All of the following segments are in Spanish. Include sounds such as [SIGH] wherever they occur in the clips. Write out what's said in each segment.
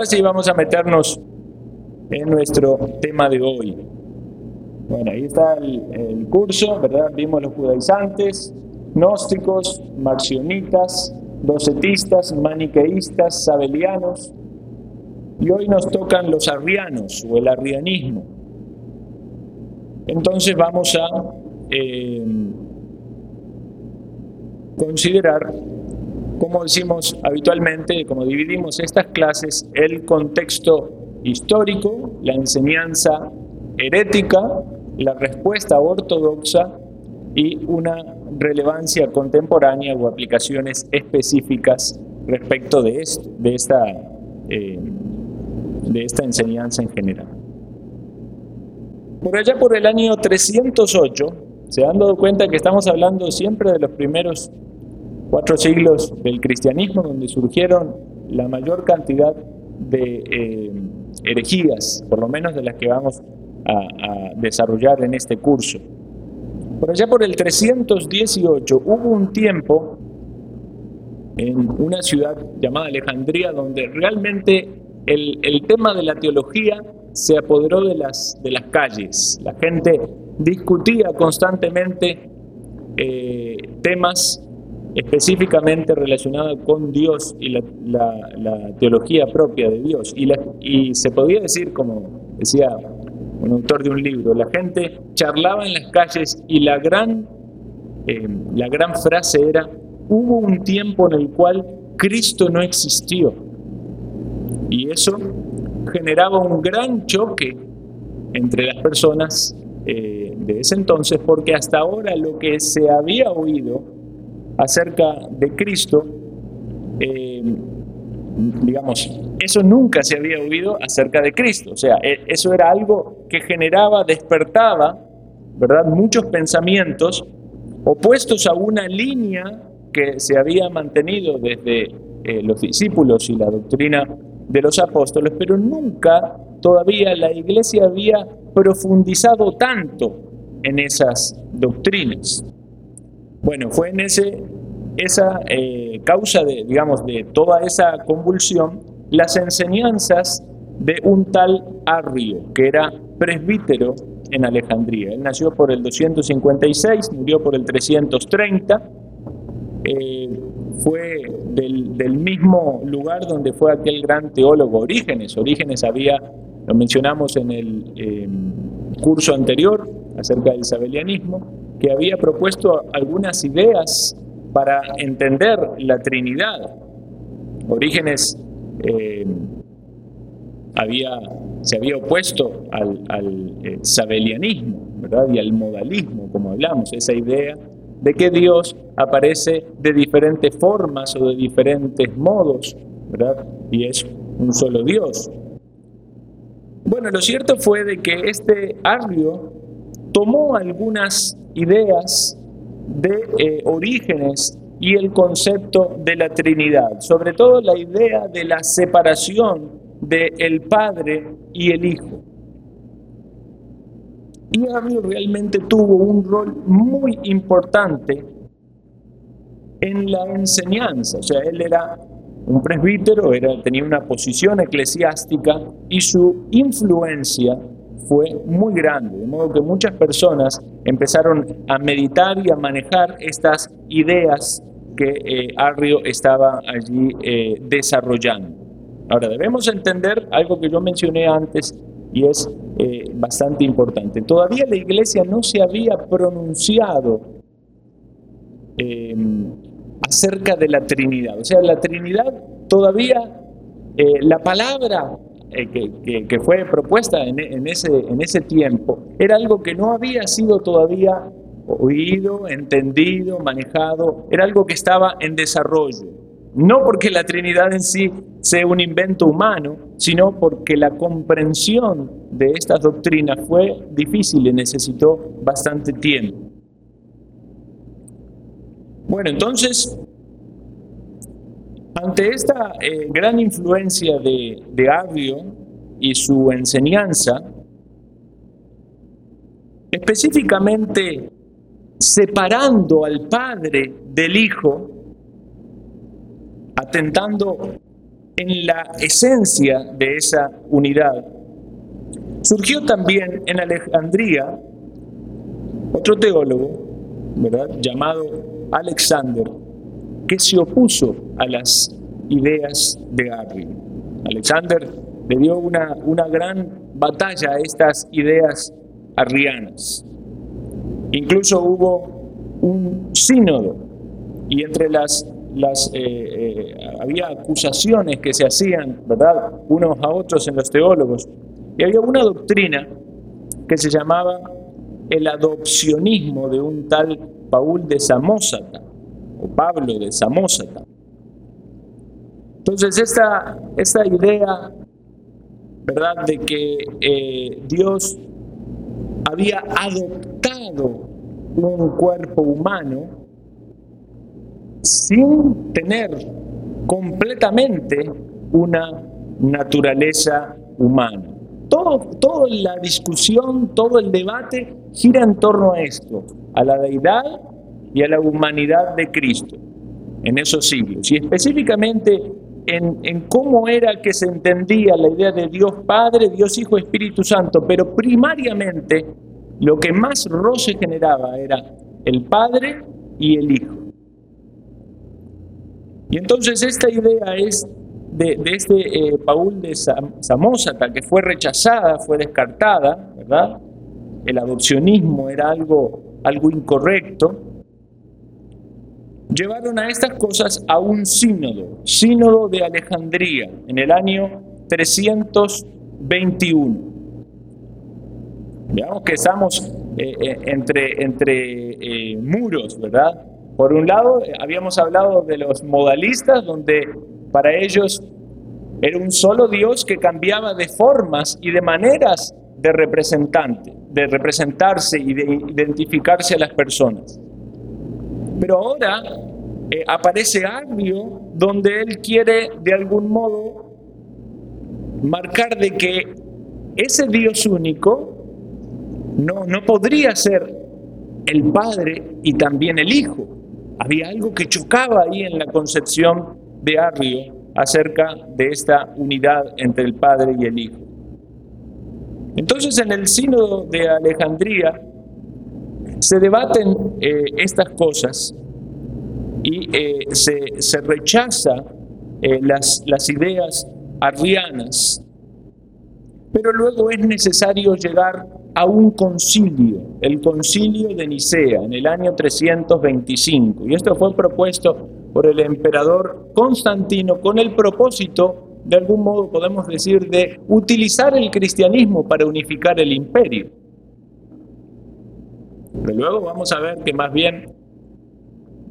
Ahora sí vamos a meternos en nuestro tema de hoy. Bueno, ahí está el, curso, ¿verdad? Vimos los judaizantes, gnósticos, marcionitas, docetistas, maniqueístas, sabelianos, y hoy nos tocan los arrianos o el arrianismo. Entonces vamos a eh, considerar, como decimos habitualmente, como dividimos estas clases, el contexto histórico, la enseñanza herética, la respuesta ortodoxa y una relevancia contemporánea o aplicaciones específicas respecto de, esta, eh, esta enseñanza en general. Por allá por el año 308, se han dado cuenta que estamos hablando siempre de los primeros cuatro siglos del cristianismo, donde surgieron la mayor cantidad de eh, herejías, por lo menos de las que vamos a, desarrollar en este curso. Por allá por el 318 hubo un tiempo en una ciudad llamada Alejandría donde realmente el, tema de la teología se apoderó de las, de las calles. La gente discutía constantemente eh, temas específicamente relacionados con Dios y la, teología propia de Dios. Y, y se podía decir, como decía un autor de un libro, la gente charlaba en las calles y la gran, eh, la gran frase era, hubo un tiempo en el cual Cristo no existió. Y eso generaba un gran choque entre las personas eh, de ese entonces, porque hasta ahora lo que se había oído acerca de Cristo, eh, digamos, eso nunca se había oído acerca de Cristo. O sea, e, eso era algo que generaba, despertaba, ¿verdad? Muchos pensamientos opuestos a una línea que se había mantenido desde eh, los discípulos y la doctrina de los apóstoles, pero nunca todavía la iglesia había profundizado tanto en esas doctrinas. Bueno, fue en ese, esa eh, causa de, digamos, de toda esa convulsión las enseñanzas de un tal Arrio, que era presbítero en Alejandría. Él nació por el 256, murió por el 330. Eh, fue del, mismo lugar donde fue aquel gran teólogo Orígenes. Orígenes había, lo mencionamos en el em, curso anterior acerca del isabelianismo, que había propuesto algunas ideas para entender la Trinidad. Orígenes eh, había, se había opuesto al, al eh, sabelianismo ¿verdad? y al modalismo, como hablamos, esa idea de que Dios aparece de diferentes formas o de diferentes modos, ¿verdad? Y es un solo Dios. Bueno, lo cierto fue de que este Arrio tomó algunas ideas de eh, orígenes y el concepto de la Trinidad, sobre todo la idea de la separación del el Padre y el Hijo. Y Arrio realmente tuvo un rol muy importante en la enseñanza, o sea, él era un presbítero, era, tenía una posición eclesiástica y su influencia fue muy grande, de modo que muchas personas empezaron a meditar y a manejar estas ideas que eh, Arrio estaba allí eh, desarrollando. Ahora, debemos entender algo que yo mencioné antes y es eh, bastante importante. Todavía la iglesia no se había pronunciado acerca de la Trinidad. O sea, la Trinidad todavía, la palabra que, fue propuesta en, ese, en ese tiempo era algo que no había sido todavía oído, entendido, manejado, era algo que estaba en desarrollo. No porque la Trinidad en sí sea un invento humano, sino porque la comprensión de estas doctrinas fue difícil y necesitó bastante tiempo. Bueno, entonces, ante esta eh, gran influencia de, de y su enseñanza, específicamente separando al Padre del Hijo, atentando en la esencia de esa unidad. Surgió también en Alejandría otro teólogo, ¿verdad? llamado Alexander, que se opuso a las ideas de Arrio. Alexander le dio una, una gran batalla a estas ideas arrianas. Incluso hubo un sínodo y entre las, las eh, eh, había acusaciones que se hacían, ¿verdad?, unos a otros en los teólogos. Y había una doctrina que se llamaba el adopcionismo de un tal Paul de Samosata, Pablo de Samosata. Entonces, esta, esta idea, ¿verdad?, de que eh, Dios había adoptado un cuerpo humano sin tener completamente una naturaleza humana. Todo, toda la discusión, todo el debate gira en torno a esto, a la deidad y a la humanidad de Cristo en esos siglos. Y específicamente en, cómo era que se entendía la idea de Dios Padre, Dios Hijo, Espíritu Santo, pero primariamente lo que más roce generaba era el Padre y el Hijo. Y entonces esta idea es de, este eh, Paul de Samosata, que fue rechazada, fue descartada, ¿verdad? El adopcionismo era algo, algo incorrecto llevaron a estas cosas a un sínodo, sínodo de Alejandría, en el año 321. Veamos que estamos eh, eh, entre, entre eh, muros, ¿verdad? Por un lado, habíamos hablado de los modalistas, donde para ellos era un solo Dios que cambiaba de formas y de maneras de representante, de representarse y de identificarse a las personas. Pero ahora eh, aparece Agrio donde él quiere de algún modo marcar de que ese Dios único no, no podría ser el Padre y también el Hijo. Había algo que chocaba ahí en la concepción de Arrio acerca de esta unidad entre el Padre y el Hijo. Entonces en el sínodo de Alejandría se debaten eh, estas cosas y eh, se, rechaza eh, las, las ideas arrianas, pero luego es necesario llegar a un concilio, el concilio de Nicea, en el año 325. Y esto fue propuesto por el emperador Constantino con el propósito, de algún modo podemos decir, de utilizar el cristianismo para unificar el imperio. Pero luego vamos a ver que más bien,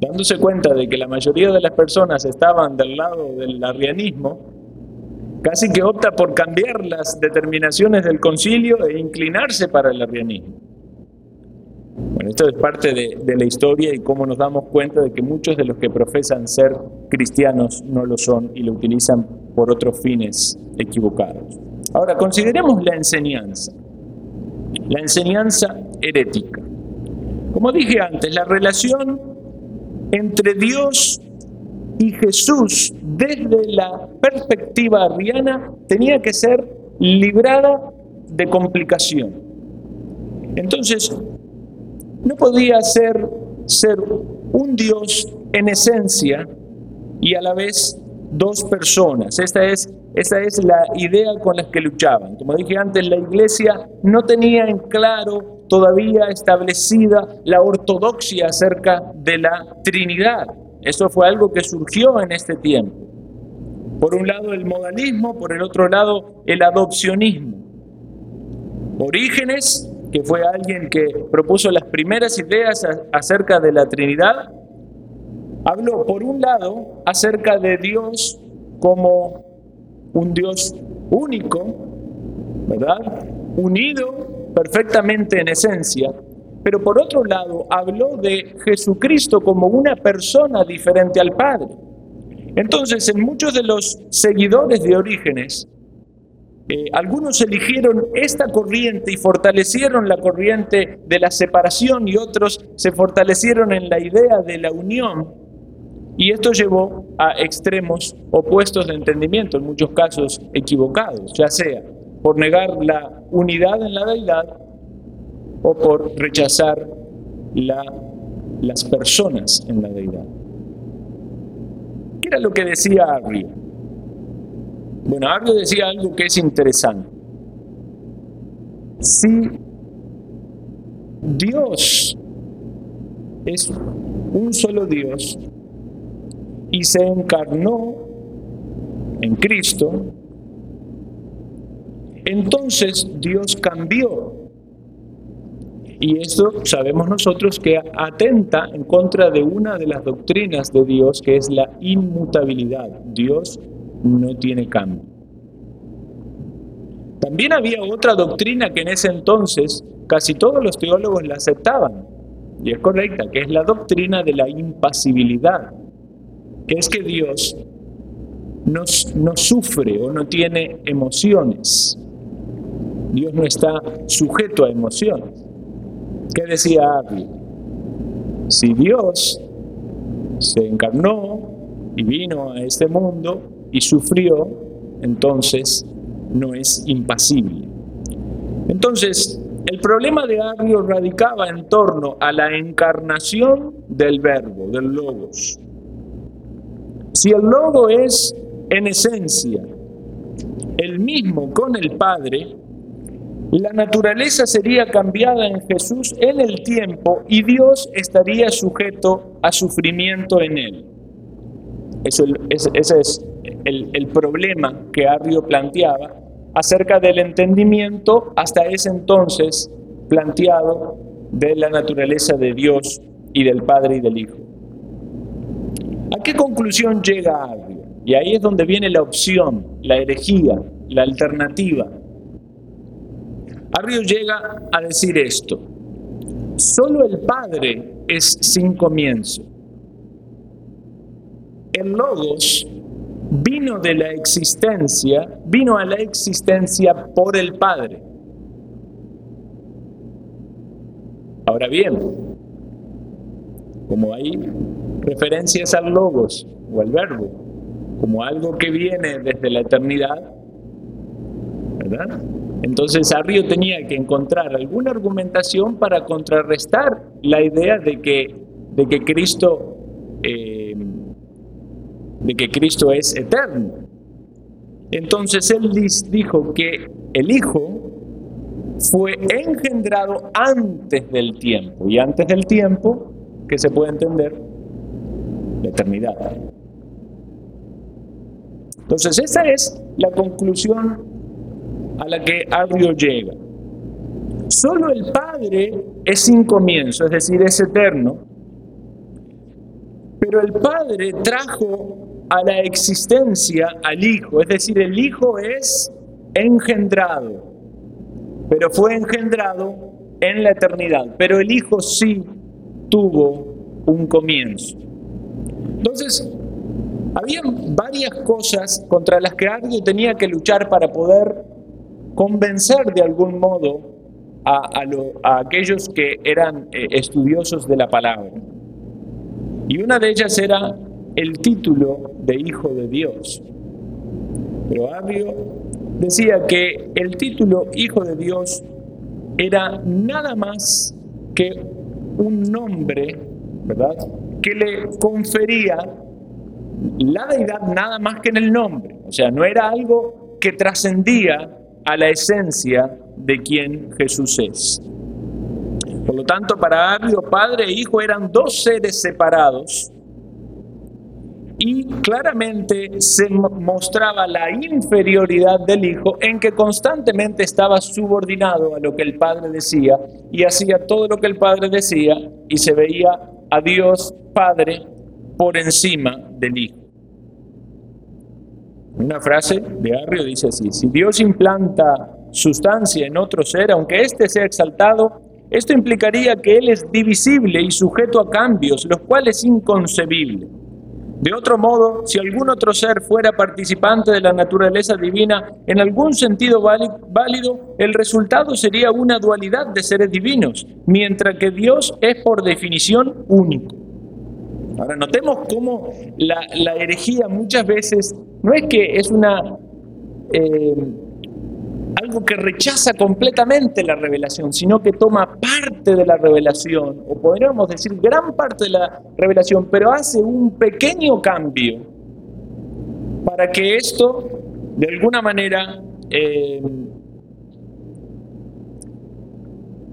dándose cuenta de que la mayoría de las personas estaban del lado del arrianismo, casi que opta por cambiar las determinaciones del concilio e inclinarse para el arrianismo. Bueno, esto es parte de, de, la historia y cómo nos damos cuenta de que muchos de los que profesan ser cristianos no lo son y lo utilizan por otros fines equivocados. Ahora, consideremos la enseñanza, la enseñanza herética. Como dije antes, la relación entre Dios y Jesús desde la perspectiva arriana tenía que ser librada de complicación. Entonces, no podía ser, ser un Dios en esencia y a la vez dos personas. Esta es, esta es la idea con la que luchaban. Como dije antes, la iglesia no tenía en claro todavía establecida la ortodoxia acerca de la Trinidad. Eso fue algo que surgió en este tiempo. Por un lado el modalismo, por el otro lado el adopcionismo. Orígenes, que fue alguien que propuso las primeras ideas acerca de la Trinidad, habló por un lado acerca de Dios como un Dios único, ¿verdad? Unido perfectamente en esencia, pero por otro lado habló de Jesucristo como una persona diferente al Padre. Entonces, en muchos de los seguidores de Orígenes, eh, algunos eligieron esta corriente y fortalecieron la corriente de la separación y otros se fortalecieron en la idea de la unión. Y esto llevó a extremos opuestos de entendimiento, en muchos casos equivocados, ya sea por negar la unidad en la deidad o por rechazar la, las personas en la deidad. ¿Qué era lo que decía Arrio? Bueno, Arrio decía algo que es interesante. Si Dios es un solo Dios y se encarnó en Cristo, entonces Dios cambió. Y esto sabemos nosotros que atenta en contra de una de las doctrinas de Dios, que es la inmutabilidad. Dios no tiene cambio. También había otra doctrina que en ese entonces casi todos los teólogos la aceptaban, y es correcta, que es la doctrina de la impasibilidad, que es que Dios no, no sufre o no tiene emociones. Dios no está sujeto a emociones. ¿Qué decía Abby? Si Dios se encarnó y vino a este mundo y sufrió, entonces no es impasible. Entonces, el problema de Arrio radicaba en torno a la encarnación del verbo, del logos. Si el logo es en esencia el mismo con el Padre, la naturaleza sería cambiada en Jesús en el tiempo y Dios estaría sujeto a sufrimiento en él. Ese, es el, problema que Arrio planteaba acerca del entendimiento hasta ese entonces planteado de la naturaleza de Dios y del Padre y del Hijo. ¿A qué conclusión llega Arrio? Y ahí es donde viene la opción, la herejía, la alternativa Arrio llega a decir esto, solo el Padre es sin comienzo. El Logos vino de la existencia, vino a la existencia por el Padre. Ahora bien, como hay referencias al Logos o al Verbo, como algo que viene desde la eternidad, ¿verdad? Entonces Arrio tenía que encontrar alguna argumentación para contrarrestar la idea de que, de que Cristo eh, de que Cristo es eterno. Entonces él dijo que el Hijo fue engendrado antes del tiempo. Y antes del tiempo, que se puede entender? La eternidad. Entonces esa es la conclusión a la que Arrio llega. Solo el Padre es sin comienzo, es decir, es eterno. Pero el Padre trajo a la existencia al Hijo, es decir, el Hijo es engendrado, pero fue engendrado en la eternidad. Pero el Hijo sí tuvo un comienzo. Entonces, había varias cosas contra las que Arrio tenía que luchar para poder convencer de algún modo a, aquellos que eran eh, estudiosos de la palabra. Y una de ellas era el título de Hijo de Dios. Pero Abio decía que el título Hijo de Dios era nada más que un nombre, ¿verdad? Que le confería la deidad nada más que en el nombre. O sea, no era algo que trascendía a la esencia de quien Jesús es. Por lo tanto, para Arrio, padre e hijo eran dos seres separados y claramente se mostraba la inferioridad del hijo en que constantemente estaba subordinado a lo que el padre decía y hacía todo lo que el padre decía y se veía a Dios Padre por encima del hijo. Una frase de Arrio dice así, si Dios implanta sustancia en otro ser, aunque éste sea exaltado, esto implicaría que Él es divisible y sujeto a cambios, los cuales es inconcebible. De otro modo, si algún otro ser fuera participante de la naturaleza divina en algún sentido válido, el resultado sería una dualidad de seres divinos, mientras que Dios es por definición único. Ahora notemos cómo la, la herejía muchas veces no es que es una eh, algo que rechaza completamente la revelación, sino que toma parte de la revelación, o podríamos decir gran parte de la revelación, pero hace un pequeño cambio para que esto, de alguna manera, eh,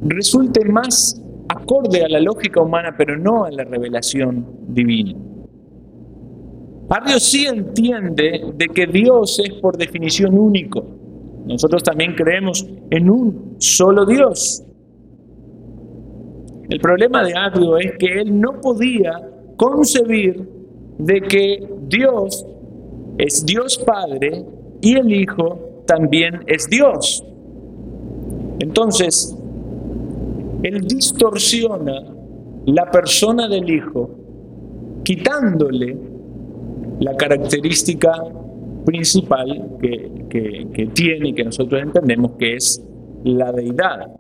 resulte más acorde a la lógica humana, pero no a la revelación divina. Barrio sí entiende de que Dios es por definición único. Nosotros también creemos en un solo Dios. El problema de Agrio es que él no podía concebir de que Dios es Dios Padre y el Hijo también es Dios. Entonces, él distorsiona la persona del Hijo, quitándole la característica principal que, tiene y que nosotros entendemos que es la deidad.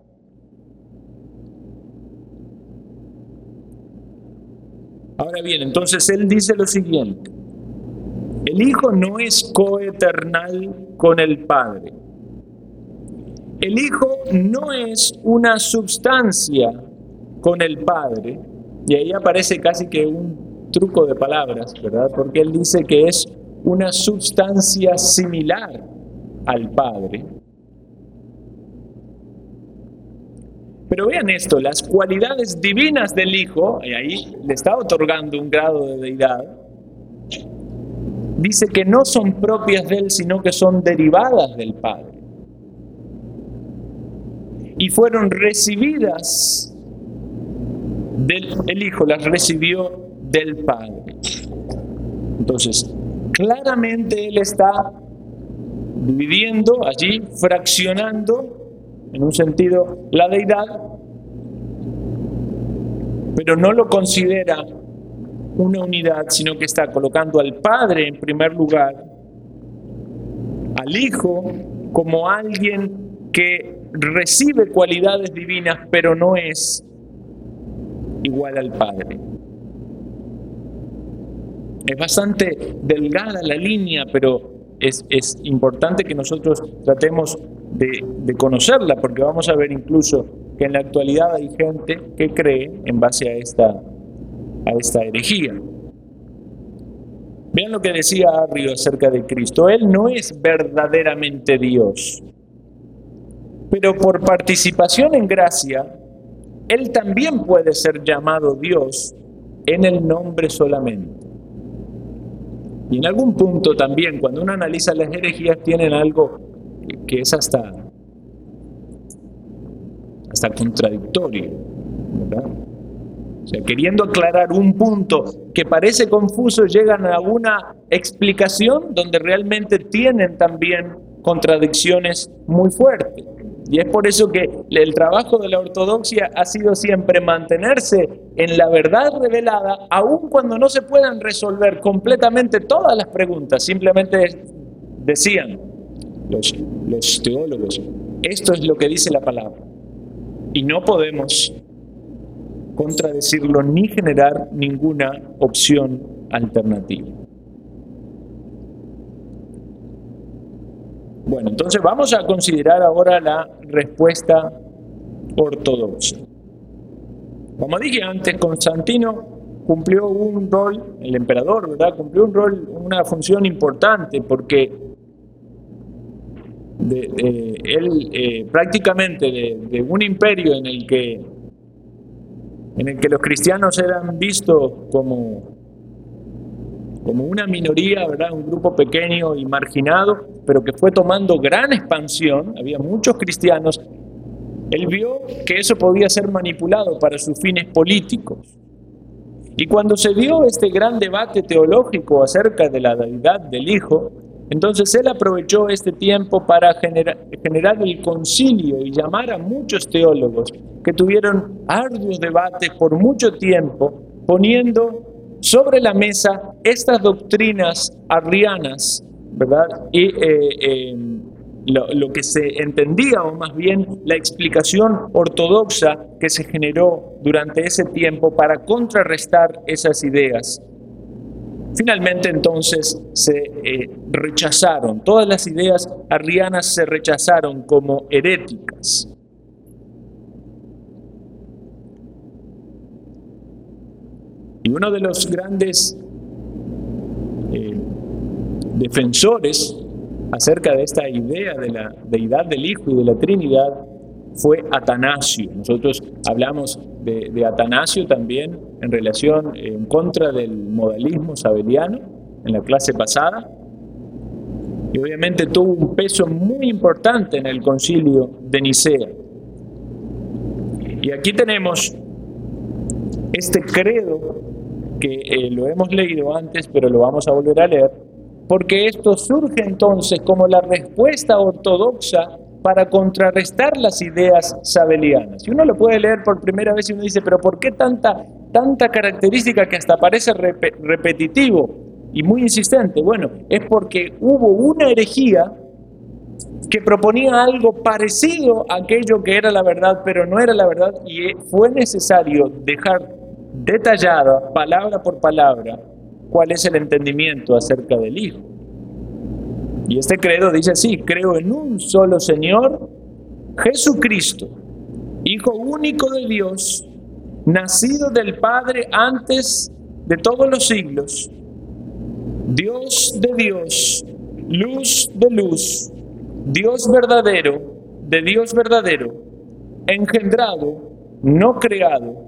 Ahora bien, entonces él dice lo siguiente, el Hijo no es coeternal con el Padre. El Hijo no es una sustancia con el Padre, y ahí aparece casi que un truco de palabras, ¿verdad? Porque él dice que es una sustancia similar al Padre. Pero vean esto, las cualidades divinas del Hijo, y ahí le está otorgando un grado de deidad, dice que no son propias de Él, sino que son derivadas del Padre. Y fueron recibidas del el Hijo, las recibió del Padre. Entonces, claramente Él está dividiendo allí, fraccionando, en un sentido, la deidad, pero no lo considera una unidad, sino que está colocando al Padre en primer lugar, al Hijo como alguien que recibe cualidades divinas, pero no es igual al Padre. Es bastante delgada la línea, pero es, importante que nosotros tratemos de, de, conocerla, porque vamos a ver incluso que en la actualidad hay gente que cree en base a esta, a esta herejía. Vean lo que decía Arrio acerca de Cristo. Él no es verdaderamente Dios, pero por participación en gracia, Él también puede ser llamado Dios en el nombre solamente. Y en algún punto también, cuando uno analiza las herejías, tienen algo que es hasta, hasta contradictorio. O sea, queriendo aclarar un punto que parece confuso, llegan a una explicación donde realmente tienen también contradicciones muy fuertes. Y es por eso que el trabajo de la ortodoxia ha sido siempre mantenerse en la verdad revelada, aun cuando no se puedan resolver completamente todas las preguntas. Simplemente decían los, los teólogos, esto es lo que dice la palabra. Y no podemos contradecirlo ni generar ninguna opción alternativa. Bueno, entonces vamos a considerar ahora la respuesta ortodoxa. Como dije antes, Constantino cumplió un rol, el emperador, ¿verdad? Cumplió un rol, una función importante porque él eh, prácticamente de, un imperio en el que en el que los cristianos eran vistos como como una minoría, ¿verdad? un grupo pequeño y marginado, pero que fue tomando gran expansión, había muchos cristianos, él vio que eso podía ser manipulado para sus fines políticos. Y cuando se dio este gran debate teológico acerca de la deidad del Hijo, entonces él aprovechó este tiempo para generar, generar el concilio y llamar a muchos teólogos que tuvieron arduos debates por mucho tiempo, poniendo sobre la mesa estas doctrinas arrianas, ¿verdad? Y, eh, lo, que se entendía, o más bien la explicación ortodoxa que se generó durante ese tiempo para contrarrestar esas ideas. Finalmente entonces se eh, rechazaron, todas las ideas arrianas se rechazaron como heréticas. Y uno de los grandes eh, defensores acerca de esta idea de la deidad del Hijo y de la Trinidad fue Atanasio. Nosotros hablamos de, Atanasio también en relación, en contra del modalismo sabeliano en la clase pasada. Y obviamente tuvo un peso muy importante en el concilio de Nicea. Y aquí tenemos este credo que eh, lo hemos leído antes, pero lo vamos a volver a leer, porque esto surge entonces como la respuesta ortodoxa para contrarrestar las ideas sabelianas. Y uno lo puede leer por primera vez y uno dice, pero ¿por qué tanta, tanta característica que hasta parece repetitivo y muy insistente? Bueno, es porque hubo una herejía que proponía algo parecido a aquello que era la verdad, pero no era la verdad, y fue necesario dejar detallada, palabra por palabra, cuál es el entendimiento acerca del Hijo. Y este credo dice así, creo en un solo Señor, Jesucristo, Hijo único de Dios, nacido del Padre antes de todos los siglos, Dios de Dios, luz de luz, Dios verdadero, de Dios verdadero, engendrado, no creado,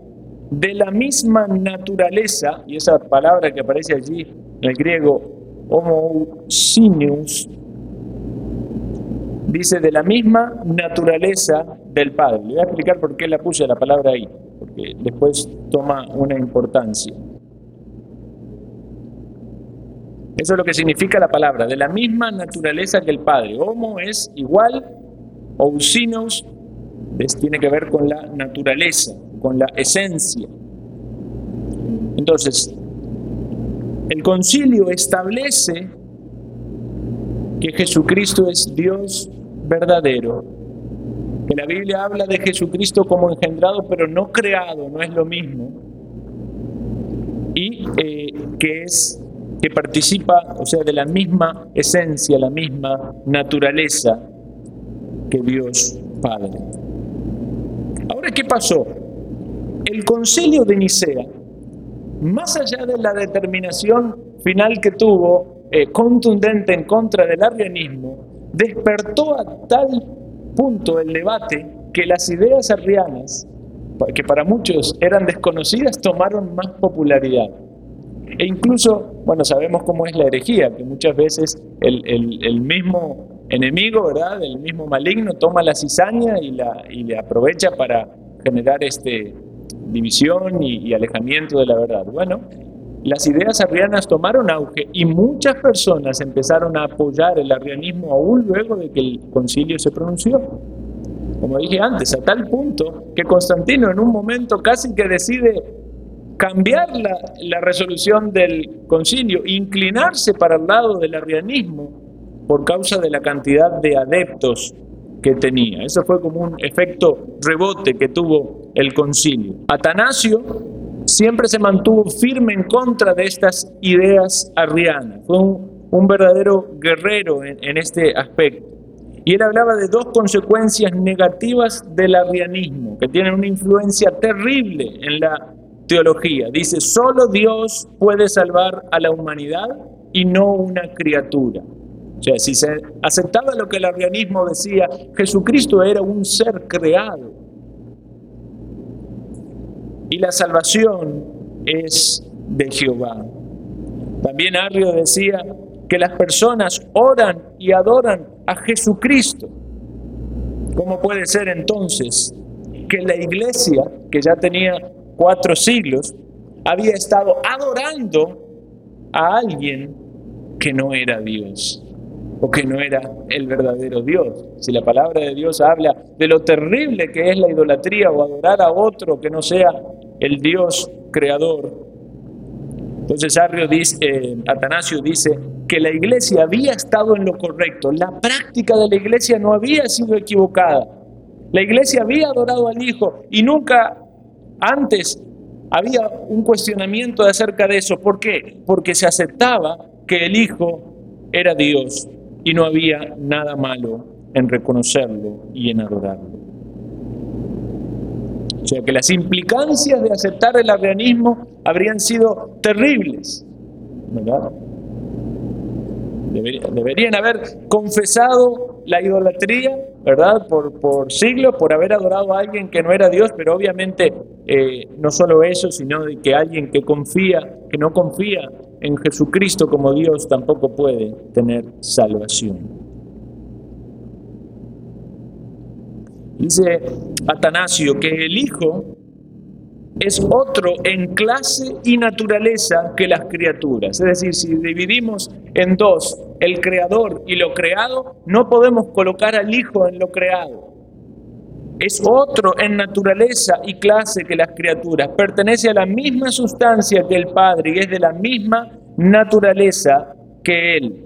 de la misma naturaleza, y esa palabra que aparece allí en el griego, homousineus, dice de la misma naturaleza del Padre. Le voy a explicar por qué la puse la palabra ahí, porque después toma una importancia. Eso es lo que significa la palabra, de la misma naturaleza que el Padre. Homo es igual, ousinos tiene que ver con la naturaleza, con la esencia. Entonces, el concilio establece que Jesucristo es Dios verdadero, que la Biblia habla de Jesucristo como engendrado, pero no creado, no es lo mismo, y eh, que es que participa, o sea, de la misma esencia, la misma naturaleza que Dios Padre. Ahora, ¿qué pasó? El concilio de Nicea, más allá de la determinación final que tuvo, eh, contundente en contra del arrianismo, despertó a tal punto el debate que las ideas arrianas, que para muchos eran desconocidas, tomaron más popularidad. E incluso, bueno, sabemos cómo es la herejía, que muchas veces el, mismo enemigo, ¿verdad? El mismo maligno toma la cizaña y, la, y le aprovecha para generar este, división y, alejamiento de la verdad. Bueno, las ideas arrianas tomaron auge y muchas personas empezaron a apoyar el arrianismo aún luego de que el concilio se pronunció. Como dije antes, a tal punto que Constantino en un momento casi que decide cambiar la, la resolución del concilio, inclinarse para el lado del arrianismo por causa de la cantidad de adeptos que tenía. Eso fue como un efecto rebote que tuvo el concilio. Atanasio siempre se mantuvo firme en contra de estas ideas arrianas. Fue un, verdadero guerrero en, en este aspecto. Y él hablaba de dos consecuencias negativas del arrianismo, que tienen una influencia terrible en la teología. Dice, solo Dios puede salvar a la humanidad y no una criatura. O sea, si se aceptaba lo que el arrianismo decía, Jesucristo era un ser creado. Y la salvación es de Jehová. También Arrio decía que las personas oran y adoran a Jesucristo. ¿Cómo puede ser entonces que la iglesia, que ya tenía cuatro siglos, había estado adorando a alguien que no era Dios? O que no era el verdadero Dios. Si la palabra de Dios habla de lo terrible que es la idolatría o adorar a otro que no sea el Dios creador. Entonces Arrio dice, eh, Atanasio dice, que la iglesia había estado en lo correcto, la práctica de la iglesia no había sido equivocada. La iglesia había adorado al Hijo y nunca antes había un cuestionamiento acerca de eso. ¿Por qué? Porque se aceptaba que el Hijo era Dios y no había nada malo en reconocerlo y en adorarlo. O sea que las implicancias de aceptar el arrianismo habrían sido terribles, ¿verdad? Deberían haber confesado la idolatría, ¿verdad? Por, por siglos, por haber adorado a alguien que no era Dios, pero obviamente eh, no solo eso, sino que alguien que confía, que no confía en Jesucristo como Dios, tampoco puede tener salvación. Dice Atanasio que el Hijo es otro en clase y naturaleza que las criaturas. Es decir, si dividimos en dos el creador y lo creado, no podemos colocar al Hijo en lo creado. Es otro en naturaleza y clase que las criaturas. Pertenece a la misma sustancia que el Padre y es de la misma naturaleza que Él.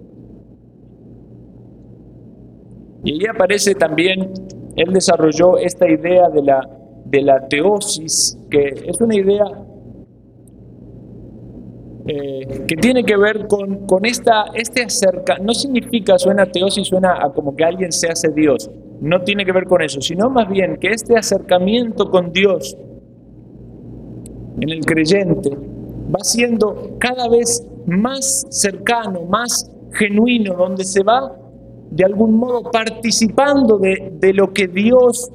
Y ahí aparece también, Él desarrolló esta idea de la de la teosis, que es una idea eh, que tiene que ver con, con esta, este acerca, no significa, suena teosis, suena a como que alguien se hace Dios, no tiene que ver con eso, sino más bien que este acercamiento con Dios en el creyente va siendo cada vez más cercano, más genuino, donde se va de algún modo participando de, lo que Dios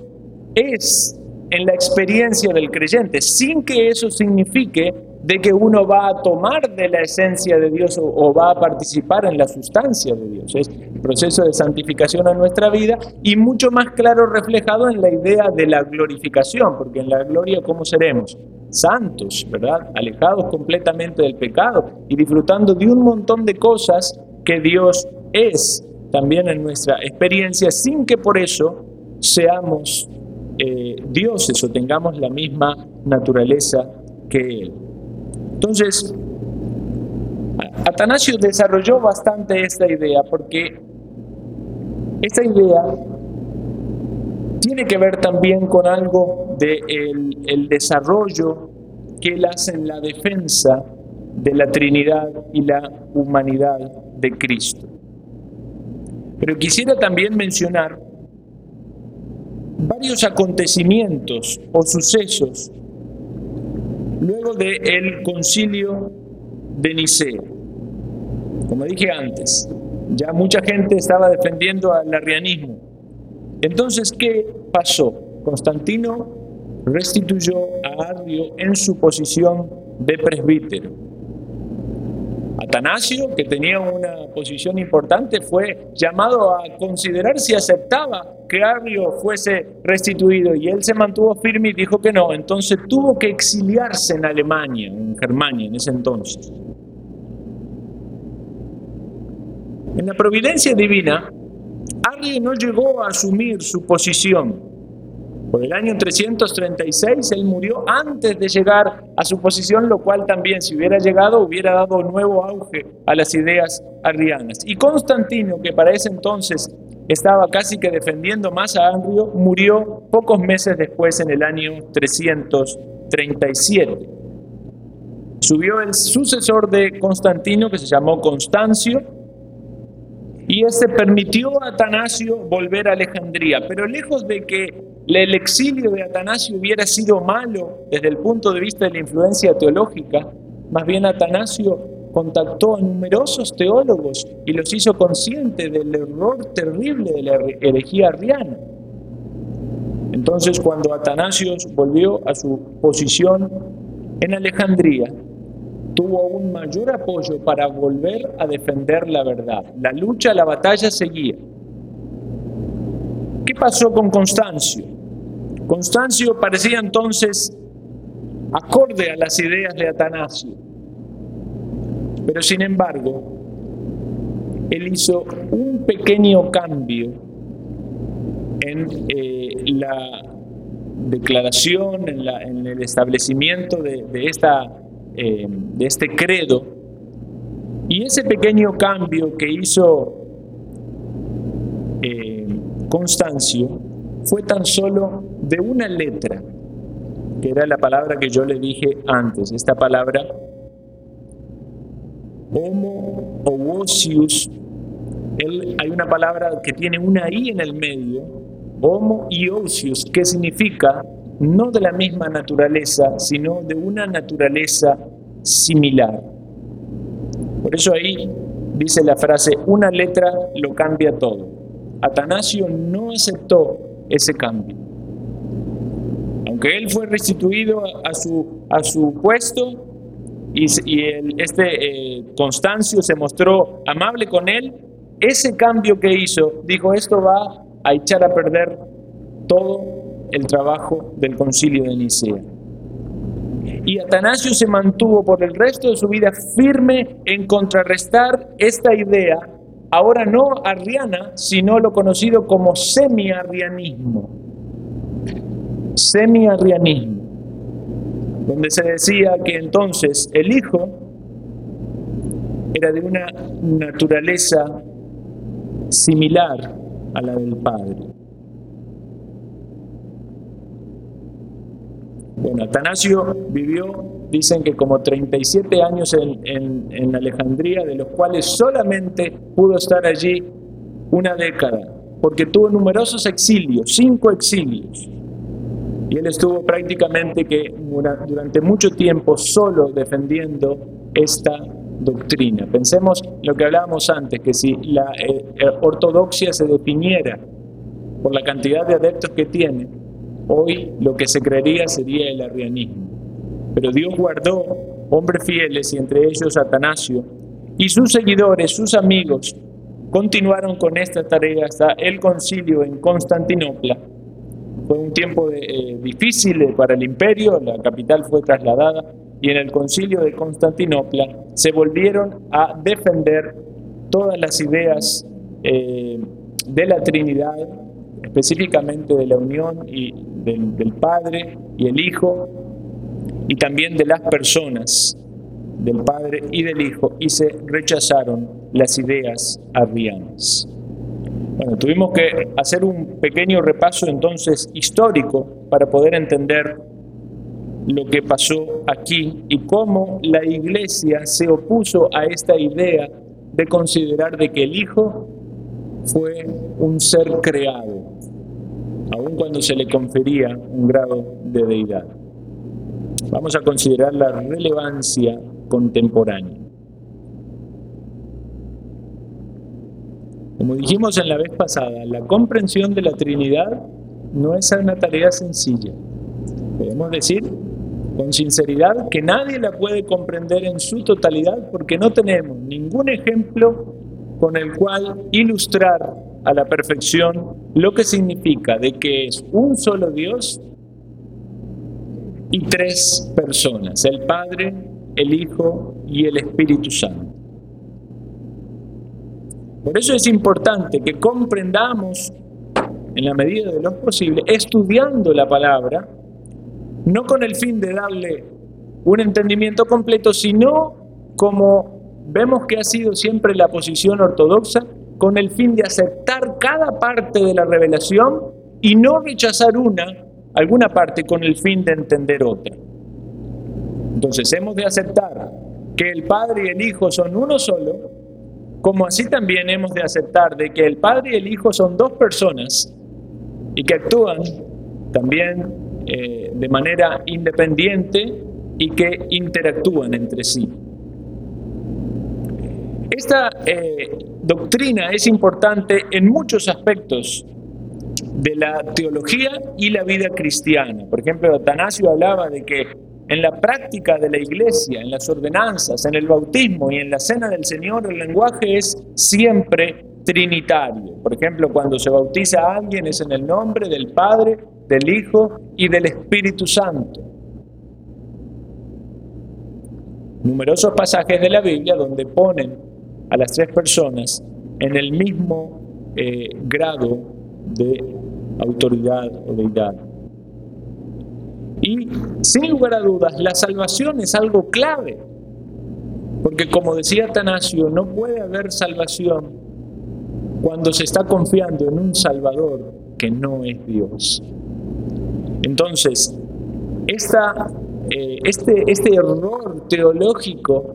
es en la experiencia del creyente, sin que eso signifique de que uno va a tomar de la esencia de Dios o, va a participar en la sustancia de Dios. Es el proceso de santificación en nuestra vida y mucho más claro reflejado en la idea de la glorificación, porque en la gloria, ¿cómo seremos? Santos, ¿verdad? Alejados completamente del pecado y disfrutando de un montón de cosas que Dios es también en nuestra experiencia, sin que por eso seamos eh, dioses o tengamos la misma naturaleza que Él. Entonces, Atanasio desarrolló bastante esta idea porque esta idea tiene que ver también con algo del de el desarrollo que él hace en la defensa de la Trinidad y la humanidad de Cristo. Pero quisiera también mencionar varios acontecimientos o sucesos luego del concilio de Nicea. Como dije antes, ya mucha gente estaba defendiendo al arrianismo. Entonces, ¿qué pasó? Constantino restituyó a Arrio en su posición de presbítero. Atanasio, que tenía una posición importante, fue llamado a considerar si aceptaba que Arrio fuese restituido y él se mantuvo firme y dijo que no. Entonces tuvo que exiliarse en Alemania, en Germania en ese entonces. En la providencia divina, Arrio no llegó a asumir su posición por el año 336 él murió antes de llegar a su posición, lo cual también si hubiera llegado hubiera dado nuevo auge a las ideas arrianas. Y Constantino, que para ese entonces estaba casi que defendiendo más a Arrio, murió pocos meses después en el año 337. Subió el sucesor de Constantino que se llamó Constancio, y este permitió a Atanasio volver a Alejandría, pero lejos de que el exilio de Atanasio hubiera sido malo desde el punto de vista de la influencia teológica, más bien Atanasio contactó a numerosos teólogos y los hizo conscientes del error terrible de la herejía arriana. Entonces, cuando Atanasio volvió a su posición en Alejandría, tuvo un mayor apoyo para volver a defender la verdad. La lucha, la batalla seguía. ¿Qué pasó con Constancio? Constancio parecía entonces acorde a las ideas de Atanasio, pero sin embargo, él hizo un pequeño cambio en eh, la declaración, en, el establecimiento de, esta, eh, de este credo, Y ese pequeño cambio que hizo eh, Constancio fue tan solo de una letra, que era la palabra que yo le dije antes, esta palabra homo ovocius, hay una palabra que tiene una i en el medio, homo y ocius, que significa no de la misma naturaleza, sino de una naturaleza similar. Por eso ahí dice la frase, una letra lo cambia todo. Atanasio no aceptó ese cambio. Aunque él fue restituido a su, a su puesto y, este eh, Constancio se mostró amable con él, ese cambio que hizo, dijo, esto va a echar a perder todo el trabajo del concilio de Nicea. Y Atanasio se mantuvo por el resto de su vida firme en contrarrestar esta idea, ahora no arriana, sino lo conocido como semi-arrianismo. Semi-arrianismo, donde se decía que entonces el Hijo era de una naturaleza similar a la del Padre. Bueno, Atanasio vivió, dicen que como 37 años en, en, Alejandría, de los cuales solamente pudo estar allí una década, porque tuvo numerosos exilios, cinco exilios. Y él estuvo prácticamente que durante mucho tiempo solo defendiendo esta doctrina. Pensemos lo que hablábamos antes, que si la eh, eh, ortodoxia se definiera por la cantidad de adeptos que tiene, hoy lo que se creería sería el arrianismo. Pero Dios guardó hombres fieles y entre ellos Atanasio y sus seguidores, sus amigos, continuaron con esta tarea hasta el concilio en Constantinopla. Fue un tiempo eh, difícil para el imperio, la capital fue trasladada y en el concilio de Constantinopla se volvieron a defender todas las ideas eh, de la Trinidad, específicamente de la unión y del, del Padre y el Hijo, y también de las personas del Padre y del Hijo, y se rechazaron las ideas arrianas. Bueno, tuvimos que hacer un pequeño repaso entonces histórico para poder entender lo que pasó aquí y cómo la iglesia se opuso a esta idea de considerar de que el Hijo fue un ser creado, aun cuando se le confería un grado de deidad. Vamos a considerar la relevancia contemporánea. Como dijimos en la vez pasada, la comprensión de la Trinidad no es una tarea sencilla. Podemos decir con sinceridad que nadie la puede comprender en su totalidad porque no tenemos ningún ejemplo con el cual ilustrar a la perfección lo que significa de que es un solo Dios y tres personas, el Padre, el Hijo y el Espíritu Santo. Por eso es importante que comprendamos en la medida de lo posible, estudiando la palabra, no con el fin de darle un entendimiento completo, sino como vemos que ha sido siempre la posición ortodoxa, con el fin de aceptar cada parte de la revelación y no rechazar una, alguna parte con el fin de entender otra. Entonces hemos de aceptar que el Padre y el Hijo son uno solo, como así también hemos de aceptar de que el Padre y el Hijo son dos personas y que actúan también eh, de manera independiente y que interactúan entre sí. Esta eh, doctrina es importante en muchos aspectos de la teología y la vida cristiana. Por ejemplo, Atanasio hablaba de que en la práctica de la iglesia, en las ordenanzas, en el bautismo y en la cena del Señor, el lenguaje es siempre trinitario. Por ejemplo, cuando se bautiza a alguien es en el nombre del Padre, del Hijo y del Espíritu Santo. Numerosos pasajes de la Biblia donde ponen a las tres personas en el mismo eh, grado de autoridad o deidad. Y sin lugar a dudas, la salvación es algo clave. Porque como decía Atanasio, no puede haber salvación cuando se está confiando en un Salvador que no es Dios. Entonces, esta, eh, este, este error teológico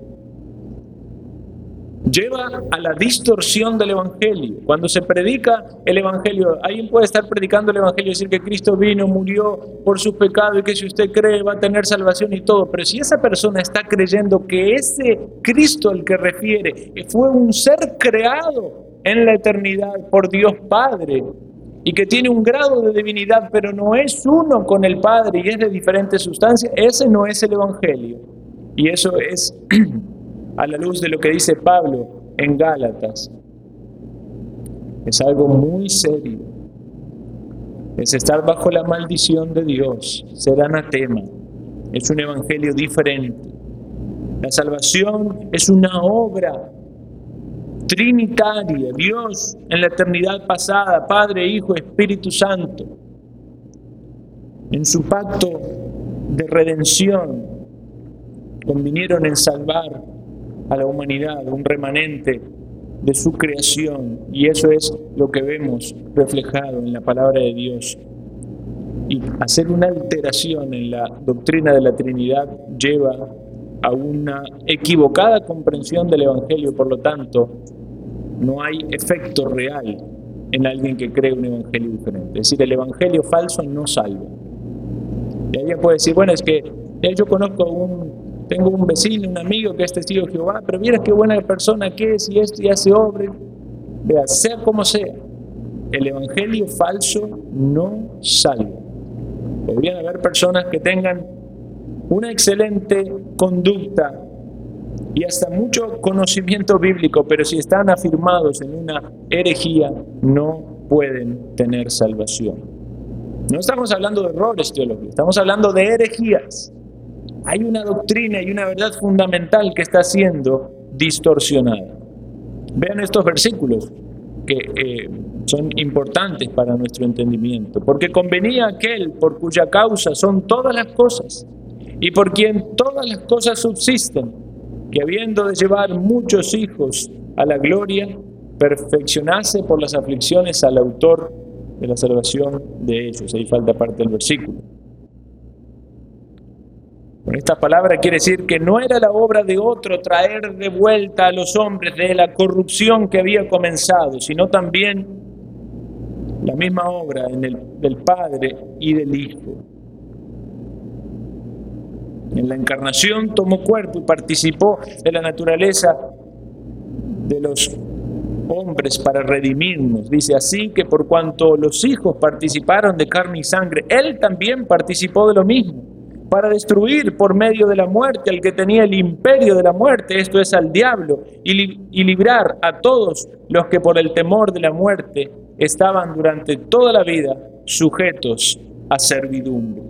lleva a la distorsión del Evangelio. Cuando se predica el Evangelio, alguien puede estar predicando el Evangelio y decir que Cristo vino, murió por sus pecados y que si usted cree va a tener salvación y todo. Pero si esa persona está creyendo que ese Cristo al que refiere fue un ser creado en la eternidad por Dios Padre y que tiene un grado de divinidad, pero no es uno con el Padre y es de diferente sustancia, ese no es el Evangelio. Y eso es [CLEARS THROAT] a la luz de lo que dice Pablo en Gálatas. Es algo muy serio. Es estar bajo la maldición de Dios, ser anatema. Es un evangelio diferente. La salvación es una obra trinitaria. Dios en la eternidad pasada, Padre, Hijo, Espíritu Santo, en su pacto de redención, convinieron en salvar a la humanidad, un remanente de su creación. Y eso es lo que vemos reflejado en la palabra de Dios. Y hacer una alteración en la doctrina de la Trinidad lleva a una equivocada comprensión del Evangelio, por lo tanto, no hay efecto real en alguien que cree un Evangelio diferente. Es decir, el Evangelio falso no salva. Y alguien puede decir, bueno, es que yo conozco un tengo un vecino, un amigo que es testigo de Jehová, pero mira qué buena persona que es y esto y hace obra. Vea, sea como sea, el evangelio falso no salva. Podrían haber personas que tengan una excelente conducta y hasta mucho conocimiento bíblico, pero si están afirmados en una herejía, no pueden tener salvación. No estamos hablando de errores teológicos, estamos hablando de herejías hay una doctrina y una verdad fundamental que está siendo distorsionada. Vean estos versículos que eh, son importantes para nuestro entendimiento, porque convenía aquel por cuya causa son todas las cosas y por quien todas las cosas subsisten, que habiendo de llevar muchos hijos a la gloria, perfeccionase por las aflicciones al autor de la salvación de ellos. Ahí falta parte del versículo. Esta palabra quiere decir que no era la obra de otro traer de vuelta a los hombres de la corrupción que había comenzado, sino también la misma obra en el, del Padre y del Hijo. En la encarnación tomó cuerpo y participó de la naturaleza de los hombres para redimirnos. Dice así que por cuanto los hijos participaron de carne y sangre, Él también participó de lo mismo para destruir por medio de la muerte al que tenía el imperio de la muerte, esto es al diablo, y, librar a todos los que por el temor de la muerte estaban durante toda la vida sujetos a servidumbre.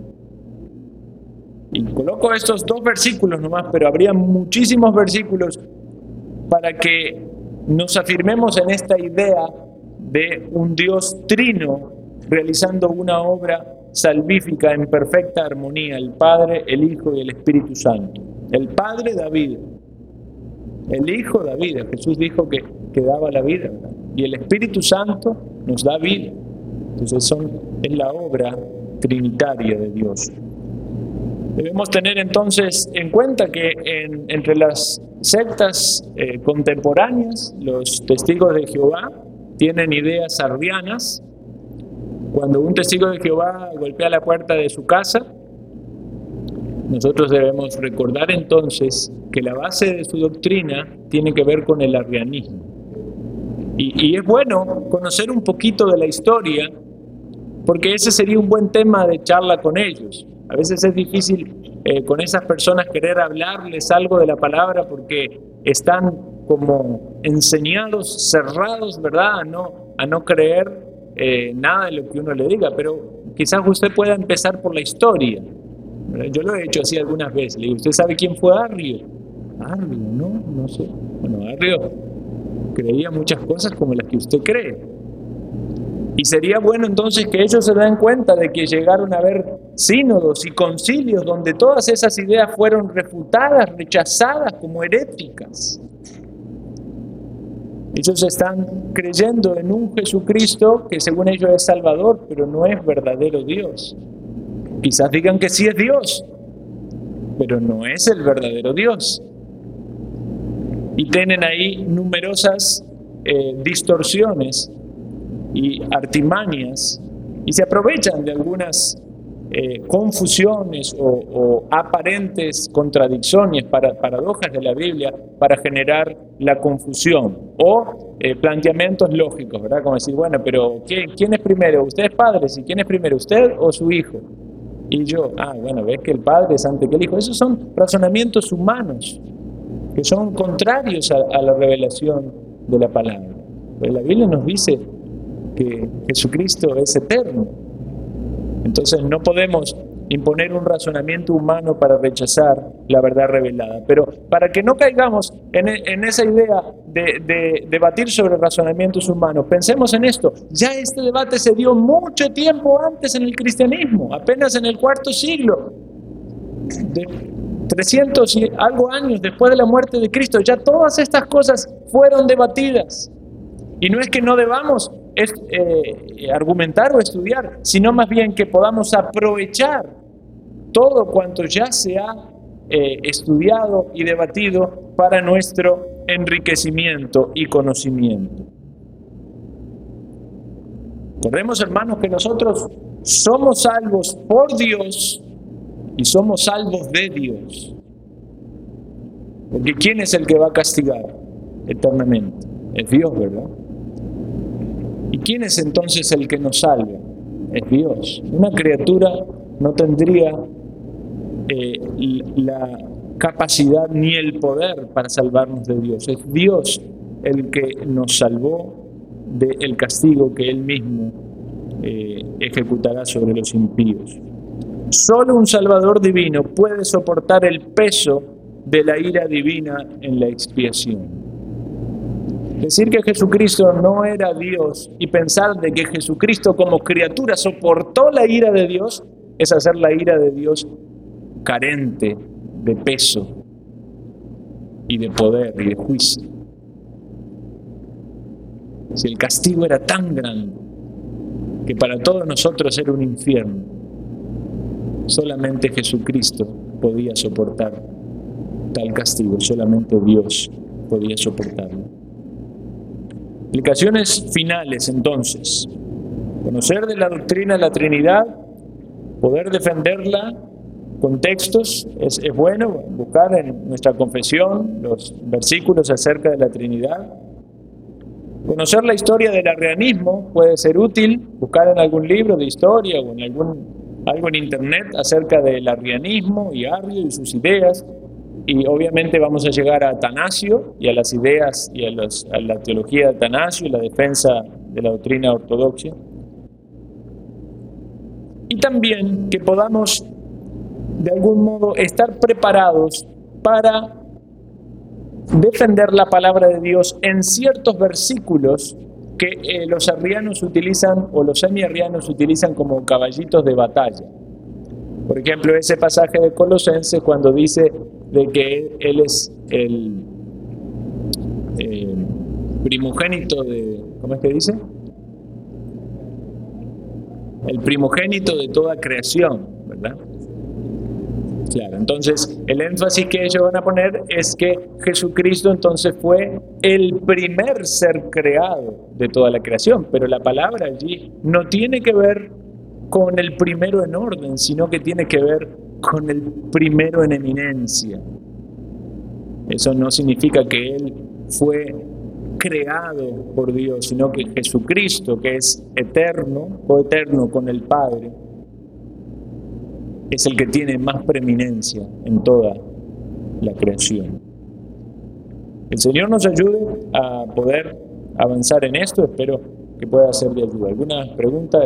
Y coloco estos dos versículos nomás, pero habría muchísimos versículos para que nos afirmemos en esta idea de un Dios trino realizando una obra salvífica en perfecta armonía, el Padre, el Hijo y el Espíritu Santo. El Padre da vida, el Hijo da vida, Jesús dijo que, que daba la vida, y el Espíritu Santo nos da vida. Entonces son, es la obra trinitaria de Dios. Debemos tener entonces en cuenta que entre las sectas eh, contemporáneas, los testigos de Jehová tienen ideas arrianas, cuando un testigo de Jehová golpea la puerta de su casa, nosotros debemos recordar entonces que la base de su doctrina tiene que ver con el arrianismo. Y, es bueno conocer un poquito de la historia, porque ese sería un buen tema de charla con ellos. A veces es difícil eh, con esas personas querer hablarles algo de la palabra porque están como enseñados, cerrados, ¿verdad? A no, a no creer eh, nada de lo que uno le diga, pero quizás usted pueda empezar por la historia. Yo lo he hecho así algunas veces. Le ¿usted sabe quién fue Arrio? Arrio, no, no sé. Bueno, Arrio creía muchas cosas como las que usted cree. Y sería bueno entonces que ellos se den cuenta de que llegaron a ver sínodos y concilios donde todas esas ideas fueron refutadas, rechazadas como heréticas. Ellos están creyendo en un Jesucristo que según ellos es Salvador, pero no es verdadero Dios. Quizás digan que sí es Dios, pero no es el verdadero Dios. Y tienen ahí numerosas eh, distorsiones y artimañas y se aprovechan de algunas eh, confusiones o, aparentes contradicciones, para, paradojas de la Biblia para generar la confusión o eh, planteamientos lógicos, ¿verdad? Como decir, bueno, pero ¿quién, ¿quién es primero? ¿Usted es padre? ¿Y quién es primero? ¿Usted o su hijo? Y yo, ah, bueno, ves que el padre es antes que el hijo. Esos son razonamientos humanos que son contrarios a, la revelación de la palabra. Pero la Biblia nos dice que Jesucristo es eterno. Entonces no podemos imponer un razonamiento humano para rechazar la verdad revelada. Pero para que no caigamos en, esa idea de, debatir sobre razonamientos humanos, pensemos en esto. Ya este debate se dio mucho tiempo antes en el cristianismo, apenas en el cuarto siglo. De 300 y algo años después de la muerte de Cristo, ya todas estas cosas fueron debatidas. Y no es que no debamos es, eh, argumentar o estudiar, sino más bien que podamos aprovechar todo cuanto ya se ha eh, estudiado y debatido para nuestro enriquecimiento y conocimiento. Recordemos, hermanos, que nosotros somos salvos por Dios y somos salvos de Dios. Porque ¿quién es el que va a castigar eternamente? Es Dios, ¿verdad? ¿Y quién es entonces el que nos salva? Es Dios. Una criatura no tendría eh, la capacidad ni el poder para salvarnos de Dios. Es Dios el que nos salvó del castigo que Él mismo eh, ejecutará sobre los impíos. Solo un Salvador divino puede soportar el peso de la ira divina en la expiación. Decir que Jesucristo no era Dios y pensar de que Jesucristo como criatura soportó la ira de Dios es hacer la ira de Dios carente de peso y de poder y de juicio. Si el castigo era tan grande que para todos nosotros era un infierno, solamente Jesucristo podía soportar tal castigo, solamente Dios podía soportarlo. Aplicaciones finales entonces. Conocer de la doctrina de la Trinidad, poder defenderla con textos, es, bueno buscar en nuestra confesión los versículos acerca de la Trinidad. Conocer la historia del arrianismo puede ser útil, buscar en algún libro de historia o en algún, algo en internet acerca del arrianismo y Arrio y sus ideas. Y obviamente vamos a llegar a Atanasio y a las ideas y a, la teología de Atanasio y la defensa de la doctrina ortodoxa. Y también que podamos de algún modo estar preparados para defender la palabra de Dios en ciertos versículos que eh, los arrianos utilizan o los semi-arrianos utilizan como caballitos de batalla. Por ejemplo, ese pasaje de Colosenses cuando dice de que Él es el eh, primogénito de, ¿cómo es que dice? El primogénito de toda creación, ¿verdad? Claro, entonces el énfasis que ellos van a poner es que Jesucristo entonces fue el primer ser creado de toda la creación, pero la palabra allí no tiene que ver con el primero en orden, sino que tiene que ver con el primero en eminencia. Eso no significa que Él fue creado por Dios, sino que Jesucristo, que es eterno, o eterno con el Padre, es el que tiene más preeminencia en toda la creación. El Señor nos ayude a poder avanzar en esto, espero que pueda ser de ayuda. ¿Alguna pregunta?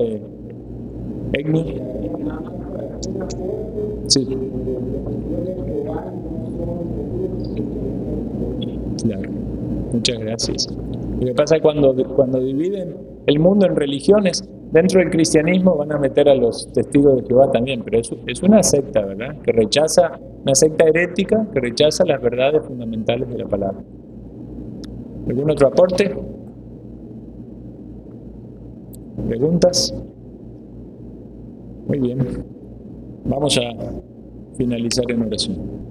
Sí. Claro. Muchas gracias. Lo que pasa es cuando, cuando dividen el mundo en religiones, dentro del cristianismo van a meter a los testigos de Jehová también, pero es, es una secta, ¿verdad? Que rechaza, una secta herética que rechaza las verdades fundamentales de la palabra. ¿Algún otro aporte? ¿Preguntas? Muy bien. Vamos a finalizar en oración.